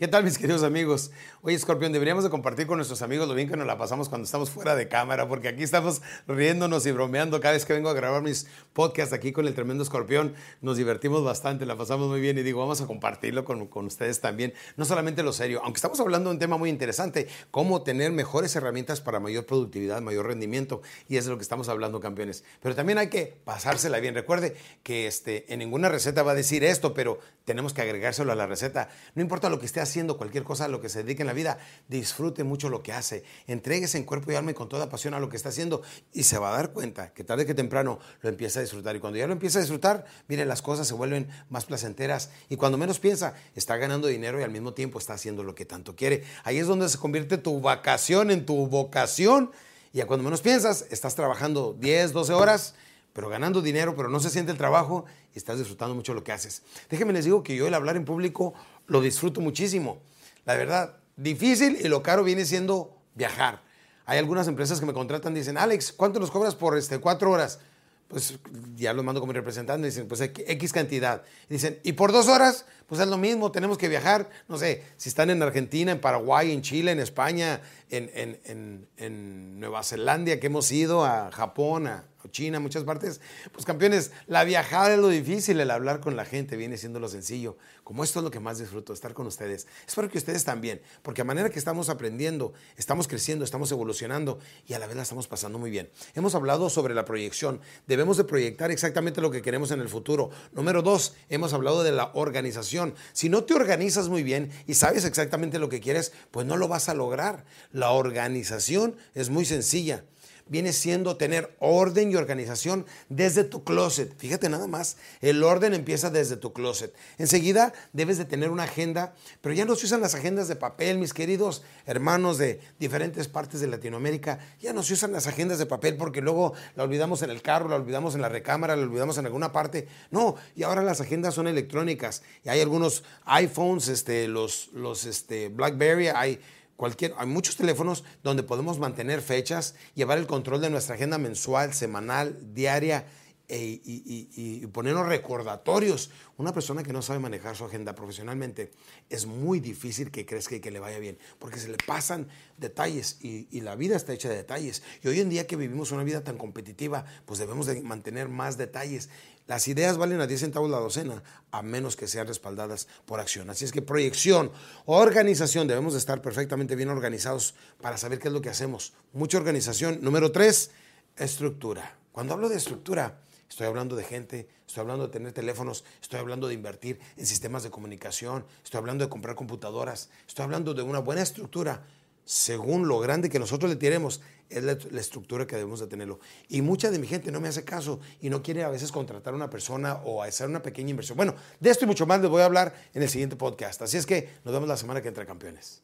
¿Qué tal mis queridos amigos? Oye, Scorpion, deberíamos de compartir con nuestros amigos lo bien que nos la pasamos cuando estamos fuera de cámara, porque aquí estamos riéndonos y bromeando. Cada vez que vengo a grabar mis podcasts aquí con el tremendo Escorpión, nos divertimos bastante, la pasamos muy bien y digo, vamos a compartirlo con, con ustedes también. No solamente lo serio, aunque estamos hablando de un tema muy interesante, cómo tener mejores herramientas para mayor productividad, mayor rendimiento, y es de lo que estamos hablando, campeones. Pero también hay que pasársela bien. Recuerde que este, en ninguna receta va a decir esto, pero tenemos que agregárselo a la receta. No importa lo que esté haciendo, cualquier cosa a lo que se dedique en la vida, disfrute mucho lo que hace. Entréguese en cuerpo y alma y con toda pasión a lo que está haciendo y se va a dar cuenta que tarde que temprano lo empieza a disfrutar. Y cuando ya lo empieza a disfrutar, mire, las cosas se vuelven más placenteras y cuando menos piensa, está ganando dinero y al mismo tiempo está haciendo lo que tanto quiere. Ahí es donde se convierte tu vacación en tu vocación y a cuando menos piensas, estás trabajando 10, 12 horas pero ganando dinero, pero no se siente el trabajo y estás disfrutando mucho lo que haces. Déjenme les digo que yo el hablar en público lo disfruto muchísimo. La verdad, difícil y lo caro viene siendo viajar. Hay algunas empresas que me contratan y dicen, Alex, ¿cuánto nos cobras por este, cuatro horas? Pues ya lo mando como representante, dicen, pues X cantidad. Y dicen, ¿y por dos horas? Pues es lo mismo, tenemos que viajar, no sé, si están en Argentina, en Paraguay, en Chile, en España, en, en, en, en Nueva Zelanda, que hemos ido a Japón, a China, muchas partes. Pues campeones, la viajada es lo difícil, el hablar con la gente viene siendo lo sencillo. Como esto es lo que más disfruto, estar con ustedes. Espero que ustedes también, porque a manera que estamos aprendiendo, estamos creciendo, estamos evolucionando y a la vez la estamos pasando muy bien. Hemos hablado sobre la proyección. Debemos de proyectar exactamente lo que queremos en el futuro. Número dos, hemos hablado de la organización. Si no te organizas muy bien y sabes exactamente lo que quieres, pues no lo vas a lograr. La organización es muy sencilla viene siendo tener orden y organización desde tu closet. Fíjate nada más, el orden empieza desde tu closet. Enseguida debes de tener una agenda, pero ya no se usan las agendas de papel, mis queridos hermanos de diferentes partes de Latinoamérica, ya no se usan las agendas de papel porque luego la olvidamos en el carro, la olvidamos en la recámara, la olvidamos en alguna parte. No, y ahora las agendas son electrónicas y hay algunos iPhones, este, los, los este, BlackBerry, hay Cualquier, hay muchos teléfonos donde podemos mantener fechas, llevar el control de nuestra agenda mensual, semanal, diaria e, y, y, ponernos recordatorios. Una persona que no sabe manejar su agenda profesionalmente es muy difícil que crezca y que le vaya bien, porque se le pasan detalles y, y, la vida está hecha de detalles. Y hoy en día que vivimos una vida tan competitiva, pues debemos de mantener más detalles. Las ideas valen a 10 centavos la docena, a menos que sean respaldadas por acción. Así es que proyección, organización, debemos de estar perfectamente bien organizados para saber qué es lo que hacemos. Mucha organización. Número tres, estructura. Cuando hablo de estructura, estoy hablando de gente, estoy hablando de tener teléfonos, estoy hablando de invertir en sistemas de comunicación, estoy hablando de comprar computadoras, estoy hablando de una buena estructura según lo grande que nosotros le tiremos, es la, estructura que debemos de tenerlo. Y mucha de mi gente no me hace caso y no quiere a veces contratar a una persona o hacer una pequeña inversión. Bueno, de esto y mucho más les voy a hablar en el siguiente podcast. Así es que nos vemos la semana que entra, campeones.